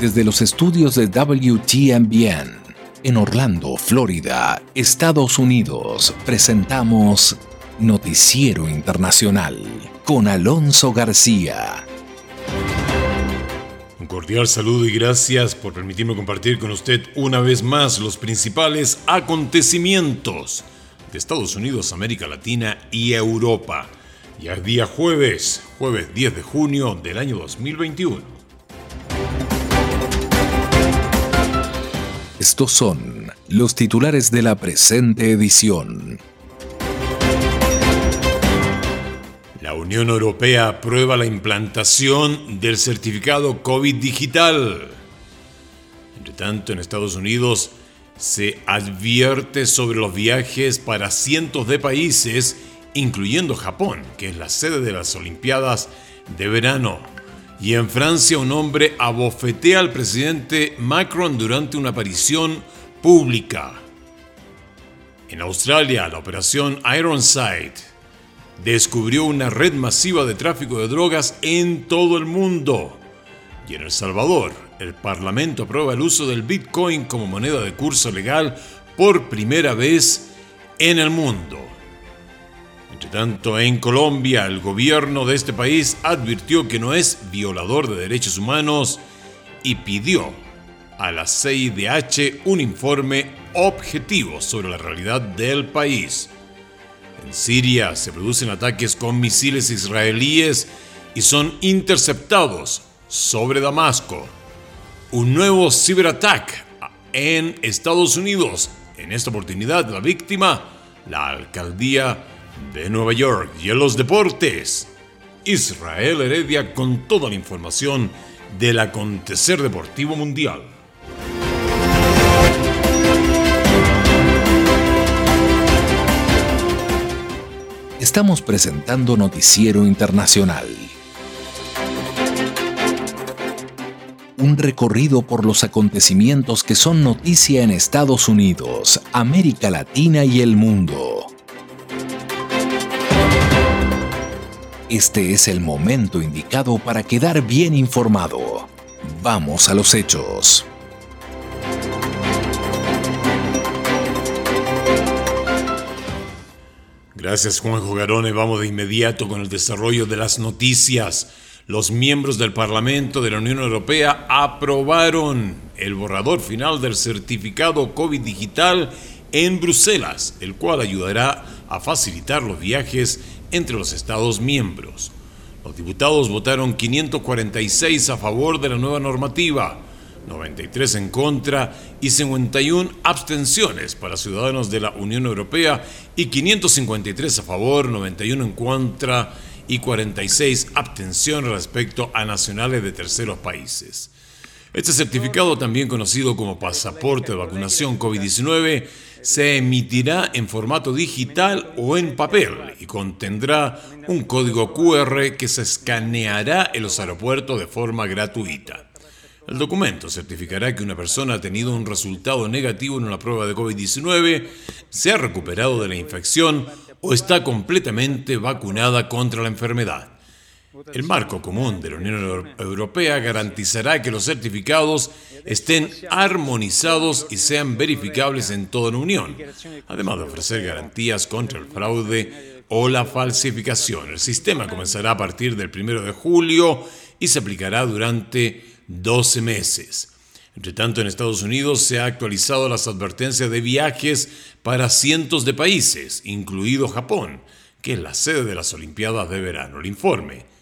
Desde los estudios de WTMBN en Orlando, Florida, Estados Unidos, presentamos Noticiero Internacional con Alonso García. Un cordial saludo y gracias por permitirme compartir con usted una vez más los principales acontecimientos de Estados Unidos, América Latina y Europa. Ya es día jueves, jueves 10 de junio del año 2021. Estos son los titulares de la presente edición. La Unión Europea aprueba la implantación del certificado COVID digital. Entre tanto, en Estados Unidos se advierte sobre los viajes para cientos de países, incluyendo Japón, que es la sede de las Olimpiadas de verano. Y en Francia un hombre abofetea al presidente Macron durante una aparición pública. En Australia, la operación Ironside descubrió una red masiva de tráfico de drogas en todo el mundo. Y en El Salvador, el Parlamento aprueba el uso del Bitcoin como moneda de curso legal por primera vez en el mundo. Entre tanto, en Colombia, el gobierno de este país advirtió que no es violador de derechos humanos y pidió a la CIDH un informe objetivo sobre la realidad del país. En Siria se producen ataques con misiles israelíes y son interceptados sobre Damasco. Un nuevo ciberataque en Estados Unidos. En esta oportunidad la víctima, la alcaldía de Nueva York y en los deportes, Israel Heredia con toda la información del acontecer deportivo mundial. Estamos presentando Noticiero Internacional. Un recorrido por los acontecimientos que son noticia en Estados Unidos, América Latina y el mundo. Este es el momento indicado para quedar bien informado. Vamos a los hechos. Gracias Juanjo Garone. Vamos de inmediato con el desarrollo de las noticias. Los miembros del Parlamento de la Unión Europea aprobaron el borrador final del certificado COVID digital en Bruselas, el cual ayudará a facilitar los viajes entre los Estados miembros. Los diputados votaron 546 a favor de la nueva normativa, 93 en contra y 51 abstenciones para ciudadanos de la Unión Europea y 553 a favor, 91 en contra y 46 abstenciones respecto a nacionales de terceros países. Este certificado, también conocido como pasaporte de vacunación COVID-19, se emitirá en formato digital o en papel y contendrá un código QR que se escaneará en los aeropuertos de forma gratuita. El documento certificará que una persona ha tenido un resultado negativo en una prueba de COVID-19, se ha recuperado de la infección o está completamente vacunada contra la enfermedad. El marco común de la Unión Europea garantizará que los certificados estén armonizados y sean verificables en toda la Unión, además de ofrecer garantías contra el fraude o la falsificación. El sistema comenzará a partir del 1 de julio y se aplicará durante 12 meses. Entre tanto, en Estados Unidos se ha actualizado las advertencias de viajes para cientos de países, incluido Japón, que es la sede de las Olimpiadas de verano. El informe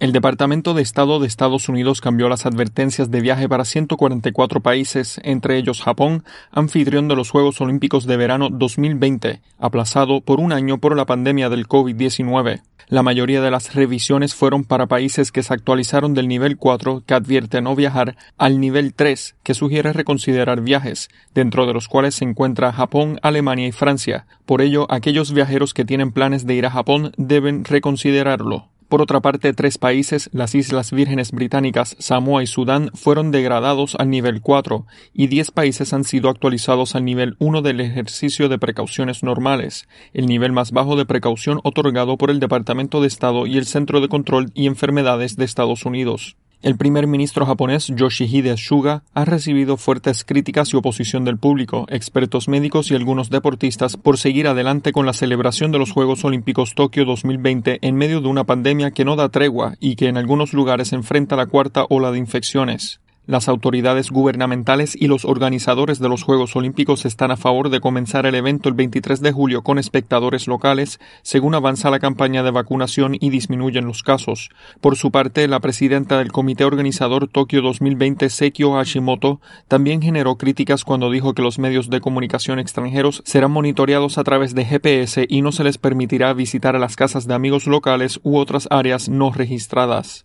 El Departamento de Estado de Estados Unidos cambió las advertencias de viaje para 144 países, entre ellos Japón, anfitrión de los Juegos Olímpicos de Verano 2020, aplazado por un año por la pandemia del COVID-19. La mayoría de las revisiones fueron para países que se actualizaron del nivel 4, que advierte no viajar, al nivel 3, que sugiere reconsiderar viajes, dentro de los cuales se encuentra Japón, Alemania y Francia. Por ello, aquellos viajeros que tienen planes de ir a Japón deben reconsiderarlo. Por otra parte, tres países, las Islas Vírgenes Británicas, Samoa y Sudán, fueron degradados al nivel 4 y diez países han sido actualizados al nivel 1 del ejercicio de precauciones normales, el nivel más bajo de precaución otorgado por el Departamento de Estado y el Centro de Control y Enfermedades de Estados Unidos. El primer ministro japonés Yoshihide Suga ha recibido fuertes críticas y oposición del público, expertos médicos y algunos deportistas por seguir adelante con la celebración de los Juegos Olímpicos Tokio 2020 en medio de una pandemia que no da tregua y que en algunos lugares enfrenta la cuarta ola de infecciones. Las autoridades gubernamentales y los organizadores de los Juegos Olímpicos están a favor de comenzar el evento el 23 de julio con espectadores locales, según avanza la campaña de vacunación y disminuyen los casos. Por su parte, la presidenta del comité organizador Tokio 2020, Sekio Hashimoto, también generó críticas cuando dijo que los medios de comunicación extranjeros serán monitoreados a través de GPS y no se les permitirá visitar a las casas de amigos locales u otras áreas no registradas.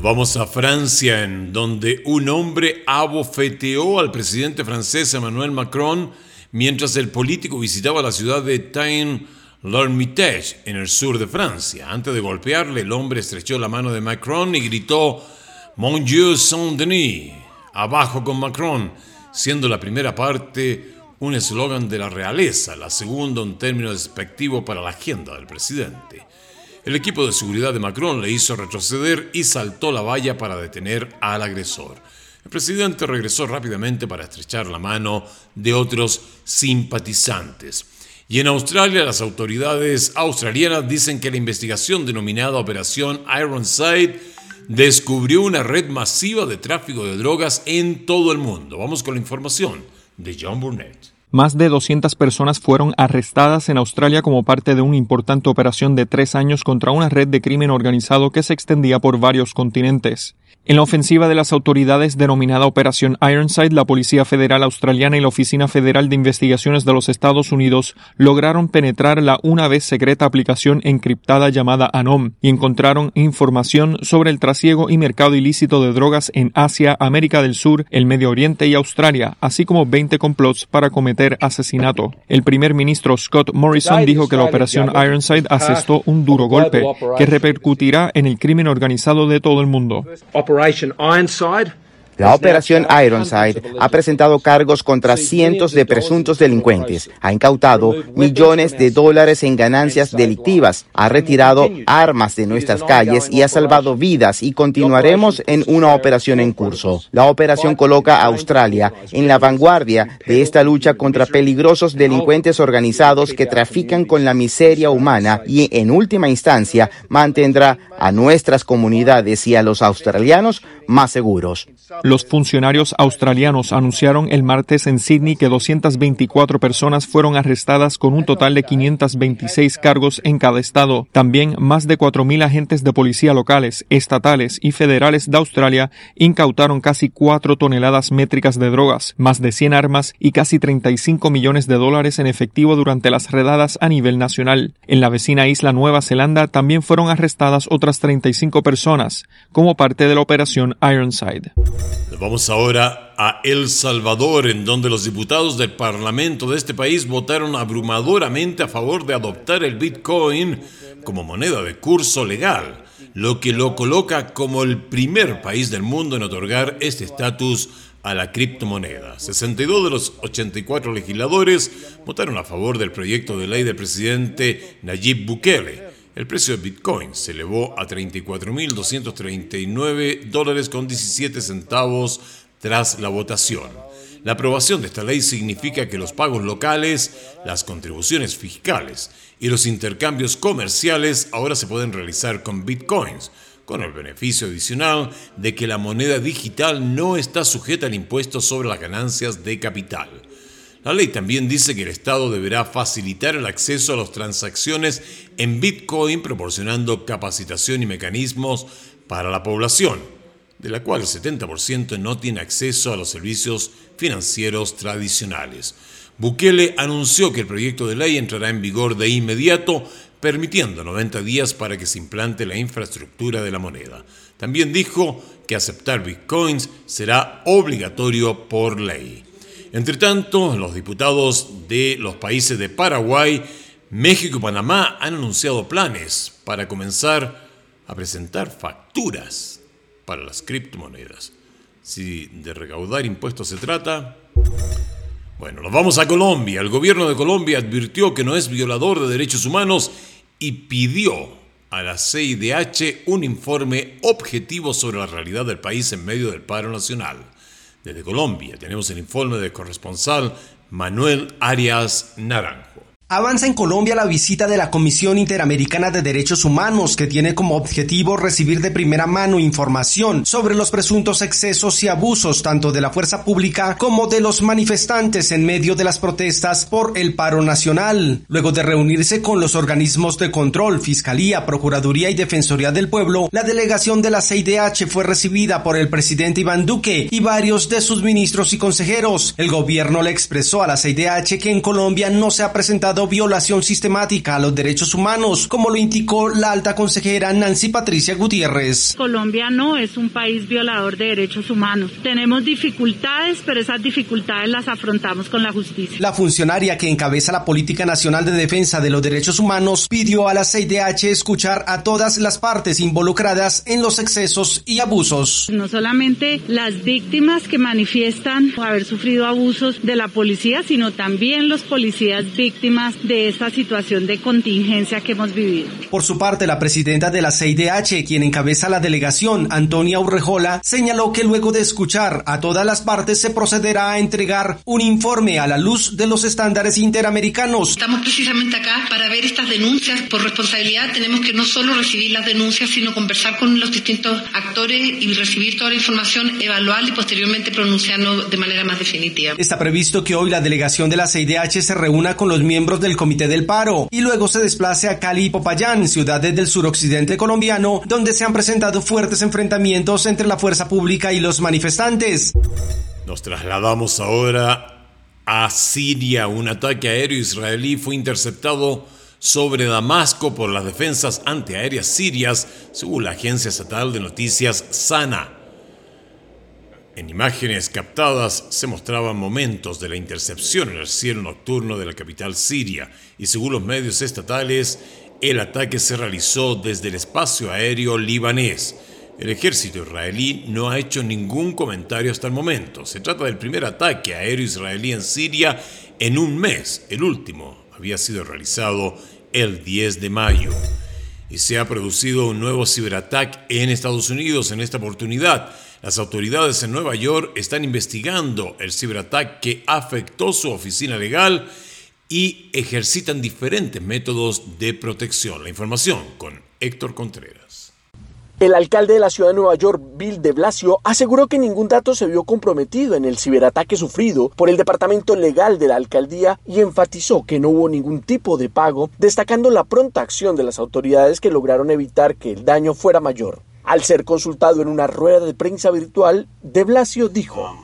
vamos a Francia, en donde un hombre abofeteó al presidente francés Emmanuel Macron mientras el político visitaba la ciudad de tain l'Hermitage, en el sur de Francia. Antes de golpearle, el hombre estrechó la mano de Macron y gritó Mon Dieu Saint-Denis, abajo con Macron, siendo la primera parte un eslogan de la realeza, la segunda un término despectivo para la agenda del presidente. El equipo de seguridad de Macron le hizo retroceder y saltó la valla para detener al agresor. El presidente regresó rápidamente para estrechar la mano de otros simpatizantes. Y en Australia, las autoridades australianas dicen que la investigación denominada Operación Ironside descubrió una red masiva de tráfico de drogas en todo el mundo. Vamos con la información de John Burnett. Más de 200 personas fueron arrestadas en Australia como parte de una importante operación de tres años contra una red de crimen organizado que se extendía por varios continentes. En la ofensiva de las autoridades denominada Operación Ironside, la Policía Federal Australiana y la Oficina Federal de Investigaciones de los Estados Unidos lograron penetrar la una vez secreta aplicación encriptada llamada ANOM y encontraron información sobre el trasiego y mercado ilícito de drogas en Asia, América del Sur, el Medio Oriente y Australia, así como 20 complots para cometer asesinato. El primer ministro Scott Morrison dijo que la Operación Ironside asestó un duro golpe que repercutirá en el crimen organizado de todo el mundo. Operation Ironside La operación Ironside ha presentado cargos contra cientos de presuntos delincuentes, ha incautado millones de dólares en ganancias delictivas, ha retirado armas de nuestras calles y ha salvado vidas y continuaremos en una operación en curso. La operación coloca a Australia en la vanguardia de esta lucha contra peligrosos delincuentes organizados que trafican con la miseria humana y en última instancia mantendrá a nuestras comunidades y a los australianos más seguros. Los funcionarios australianos anunciaron el martes en Sydney que 224 personas fueron arrestadas con un total de 526 cargos en cada estado. También más de 4.000 agentes de policía locales, estatales y federales de Australia incautaron casi 4 toneladas métricas de drogas, más de 100 armas y casi 35 millones de dólares en efectivo durante las redadas a nivel nacional. En la vecina isla Nueva Zelanda también fueron arrestadas otras 35 personas como parte de la operación Ironside. Vamos ahora a El Salvador, en donde los diputados del Parlamento de este país votaron abrumadoramente a favor de adoptar el Bitcoin como moneda de curso legal, lo que lo coloca como el primer país del mundo en otorgar este estatus a la criptomoneda. 62 de los 84 legisladores votaron a favor del proyecto de ley del presidente Nayib Bukele el precio de Bitcoin se elevó a 34.239 dólares con 17 centavos tras la votación. La aprobación de esta ley significa que los pagos locales, las contribuciones fiscales y los intercambios comerciales ahora se pueden realizar con bitcoins, con el beneficio adicional de que la moneda digital no está sujeta al impuesto sobre las ganancias de capital. La ley también dice que el Estado deberá facilitar el acceso a las transacciones en Bitcoin proporcionando capacitación y mecanismos para la población, de la cual el 70% no tiene acceso a los servicios financieros tradicionales. Bukele anunció que el proyecto de ley entrará en vigor de inmediato, permitiendo 90 días para que se implante la infraestructura de la moneda. También dijo que aceptar bitcoins será obligatorio por ley. Entre tanto, los diputados de los países de Paraguay, México y Panamá han anunciado planes para comenzar a presentar facturas para las criptomonedas. Si de recaudar impuestos se trata, bueno, nos vamos a Colombia. El gobierno de Colombia advirtió que no es violador de derechos humanos y pidió a la CIDH un informe objetivo sobre la realidad del país en medio del paro nacional. Desde Colombia tenemos el informe del corresponsal Manuel Arias Naranjo. Avanza en Colombia la visita de la Comisión Interamericana de Derechos Humanos, que tiene como objetivo recibir de primera mano información sobre los presuntos excesos y abusos tanto de la fuerza pública como de los manifestantes en medio de las protestas por el paro nacional. Luego de reunirse con los organismos de control, Fiscalía, Procuraduría y Defensoría del Pueblo, la delegación de la CIDH fue recibida por el presidente Iván Duque y varios de sus ministros y consejeros. El gobierno le expresó a la CIDH que en Colombia no se ha presentado violación sistemática a los derechos humanos, como lo indicó la alta consejera Nancy Patricia Gutiérrez. Colombia no es un país violador de derechos humanos. Tenemos dificultades, pero esas dificultades las afrontamos con la justicia. La funcionaria que encabeza la Política Nacional de Defensa de los Derechos Humanos pidió a la CIDH escuchar a todas las partes involucradas en los excesos y abusos. No solamente las víctimas que manifiestan haber sufrido abusos de la policía, sino también los policías víctimas de esta situación de contingencia que hemos vivido. Por su parte, la presidenta de la CIDH, quien encabeza la delegación, Antonia Urrejola, señaló que luego de escuchar a todas las partes se procederá a entregar un informe a la luz de los estándares interamericanos. Estamos precisamente acá para ver estas denuncias. Por responsabilidad tenemos que no solo recibir las denuncias, sino conversar con los distintos actores y recibir toda la información, evaluar y posteriormente pronunciarnos de manera más definitiva. Está previsto que hoy la delegación de la CIDH se reúna con los del Comité del Paro y luego se desplace a Cali y Popayán, ciudades del suroccidente colombiano, donde se han presentado fuertes enfrentamientos entre la fuerza pública y los manifestantes. Nos trasladamos ahora a Siria. Un ataque aéreo israelí fue interceptado sobre Damasco por las defensas antiaéreas sirias, según la agencia estatal de noticias SANA. En imágenes captadas se mostraban momentos de la intercepción en el cielo nocturno de la capital siria y según los medios estatales, el ataque se realizó desde el espacio aéreo libanés. El ejército israelí no ha hecho ningún comentario hasta el momento. Se trata del primer ataque aéreo israelí en Siria en un mes. El último había sido realizado el 10 de mayo. Y se ha producido un nuevo ciberataque en Estados Unidos en esta oportunidad las autoridades en Nueva York están investigando el ciberataque que afectó su oficina legal y ejercitan diferentes métodos de protección. La información con Héctor Contreras. El alcalde de la ciudad de Nueva York, Bill de Blasio, aseguró que ningún dato se vio comprometido en el ciberataque sufrido por el departamento legal de la alcaldía y enfatizó que no hubo ningún tipo de pago, destacando la pronta acción de las autoridades que lograron evitar que el daño fuera mayor. Al ser consultado en una rueda de prensa virtual, de Blasio dijo,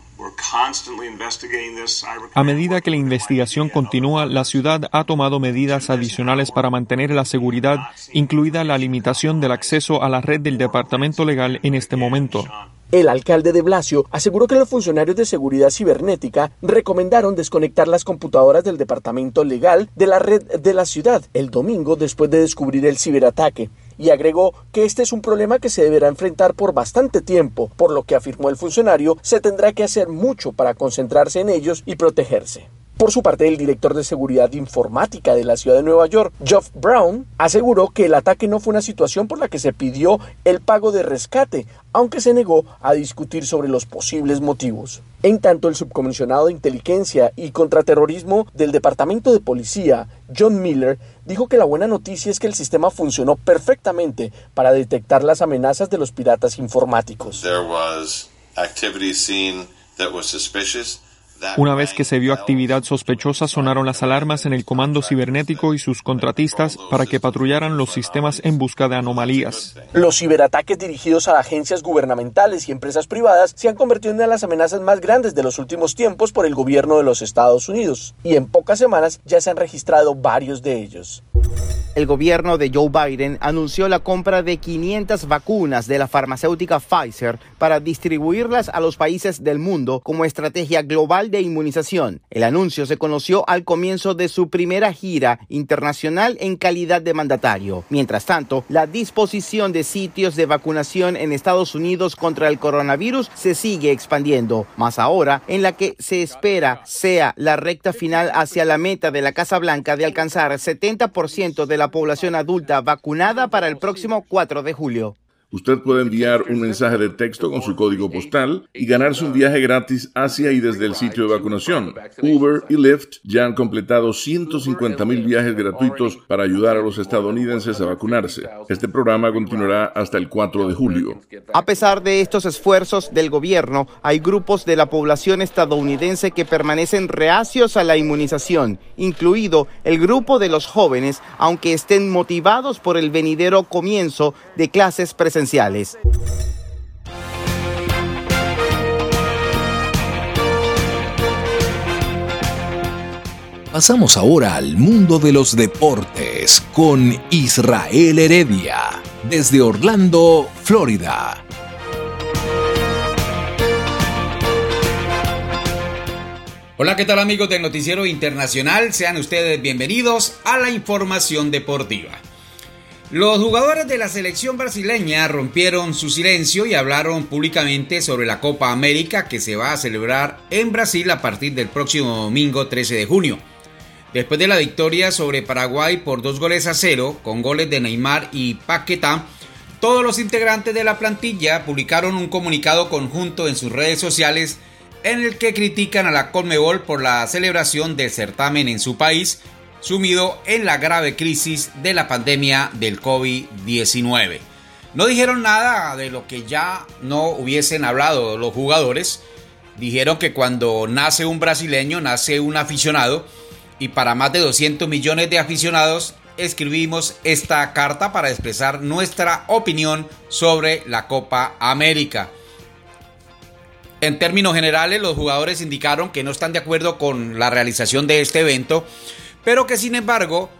a medida que la investigación continúa, la ciudad ha tomado medidas adicionales para mantener la seguridad, incluida la limitación del acceso a la red del Departamento Legal en este momento. El alcalde de Blasio aseguró que los funcionarios de seguridad cibernética recomendaron desconectar las computadoras del departamento legal de la red de la ciudad el domingo después de descubrir el ciberataque y agregó que este es un problema que se deberá enfrentar por bastante tiempo, por lo que afirmó el funcionario se tendrá que hacer mucho para concentrarse en ellos y protegerse. Por su parte, el director de seguridad informática de la ciudad de Nueva York, Geoff Brown, aseguró que el ataque no fue una situación por la que se pidió el pago de rescate, aunque se negó a discutir sobre los posibles motivos. En tanto, el subcomisionado de inteligencia y contraterrorismo del Departamento de Policía, John Miller, dijo que la buena noticia es que el sistema funcionó perfectamente para detectar las amenazas de los piratas informáticos. Una vez que se vio actividad sospechosa, sonaron las alarmas en el comando cibernético y sus contratistas para que patrullaran los sistemas en busca de anomalías. Los ciberataques dirigidos a agencias gubernamentales y empresas privadas se han convertido en una de las amenazas más grandes de los últimos tiempos por el gobierno de los Estados Unidos, y en pocas semanas ya se han registrado varios de ellos el gobierno de Joe Biden anunció la compra de 500 vacunas de la farmacéutica Pfizer para distribuirlas a los países del mundo como estrategia global de inmunización. El anuncio se conoció al comienzo de su primera gira internacional en calidad de mandatario. Mientras tanto, la disposición de sitios de vacunación en Estados Unidos contra el coronavirus se sigue expandiendo, más ahora en la que se espera sea la recta final hacia la meta de la Casa Blanca de alcanzar 70% de la la población adulta vacunada para el próximo 4 de julio. Usted puede enviar un mensaje de texto con su código postal y ganarse un viaje gratis hacia y desde el sitio de vacunación. Uber y Lyft ya han completado 150 mil viajes gratuitos para ayudar a los estadounidenses a vacunarse. Este programa continuará hasta el 4 de julio. A pesar de estos esfuerzos del gobierno, hay grupos de la población estadounidense que permanecen reacios a la inmunización, incluido el grupo de los jóvenes, aunque estén motivados por el venidero comienzo de clases presenciales Pasamos ahora al mundo de los deportes con Israel Heredia, desde Orlando, Florida. Hola, ¿qué tal amigos del Noticiero Internacional? Sean ustedes bienvenidos a la información deportiva. Los jugadores de la selección brasileña rompieron su silencio y hablaron públicamente sobre la Copa América que se va a celebrar en Brasil a partir del próximo domingo 13 de junio. Después de la victoria sobre Paraguay por dos goles a cero, con goles de Neymar y Paquetá, todos los integrantes de la plantilla publicaron un comunicado conjunto en sus redes sociales en el que critican a la Conmebol por la celebración del certamen en su país sumido en la grave crisis de la pandemia del COVID-19. No dijeron nada de lo que ya no hubiesen hablado los jugadores. Dijeron que cuando nace un brasileño, nace un aficionado. Y para más de 200 millones de aficionados, escribimos esta carta para expresar nuestra opinión sobre la Copa América. En términos generales, los jugadores indicaron que no están de acuerdo con la realización de este evento pero que sin embargo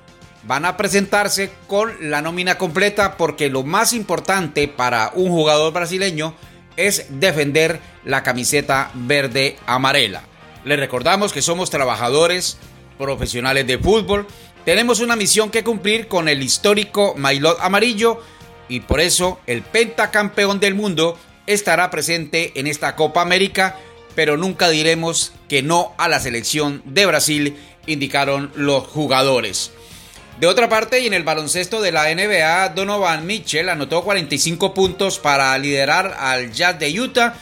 van a presentarse con la nómina completa porque lo más importante para un jugador brasileño es defender la camiseta verde amarela. Les recordamos que somos trabajadores profesionales de fútbol, tenemos una misión que cumplir con el histórico Mailot amarillo y por eso el pentacampeón del mundo estará presente en esta Copa América, pero nunca diremos que no a la selección de Brasil indicaron los jugadores. De otra parte, y en el baloncesto de la NBA, Donovan Mitchell anotó 45 puntos para liderar al Jazz de Utah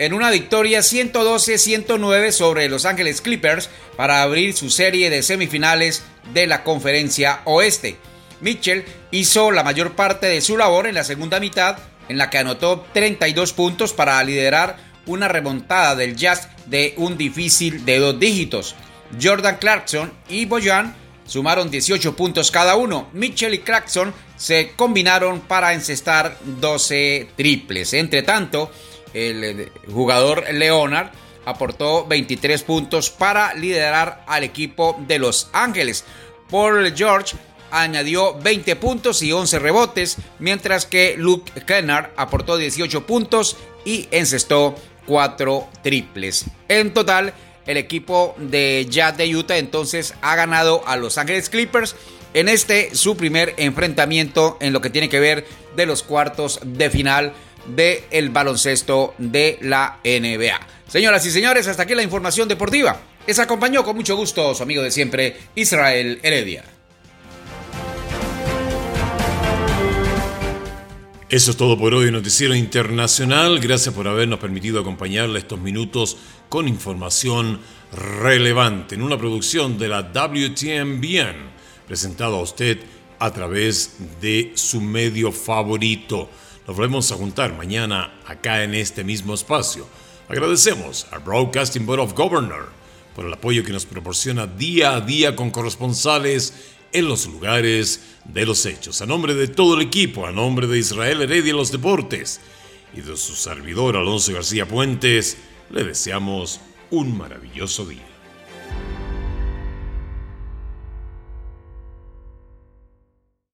en una victoria 112-109 sobre Los Ángeles Clippers para abrir su serie de semifinales de la conferencia oeste. Mitchell hizo la mayor parte de su labor en la segunda mitad, en la que anotó 32 puntos para liderar una remontada del Jazz de un difícil de dos dígitos. Jordan Clarkson y Boyan sumaron 18 puntos cada uno. Mitchell y Clarkson se combinaron para encestar 12 triples. Entre tanto, el jugador Leonard aportó 23 puntos para liderar al equipo de Los Ángeles. Paul George añadió 20 puntos y 11 rebotes, mientras que Luke Kennard aportó 18 puntos y encestó 4 triples. En total, el equipo de Jazz de Utah entonces ha ganado a Los Ángeles Clippers en este su primer enfrentamiento en lo que tiene que ver de los cuartos de final del el baloncesto de la NBA. Señoras y señores, hasta aquí la información deportiva. Les acompañó con mucho gusto su amigo de siempre, Israel Heredia. Eso es todo por hoy, Noticiero Internacional. Gracias por habernos permitido acompañarle estos minutos con información relevante en una producción de la WTMBN, presentado a usted a través de su medio favorito. Nos volvemos a juntar mañana acá en este mismo espacio. Agradecemos al Broadcasting Board of Governors por el apoyo que nos proporciona día a día con corresponsales en los lugares de los hechos. A nombre de todo el equipo, a nombre de Israel Heredia los deportes y de su servidor Alonso García Puentes, le deseamos un maravilloso día.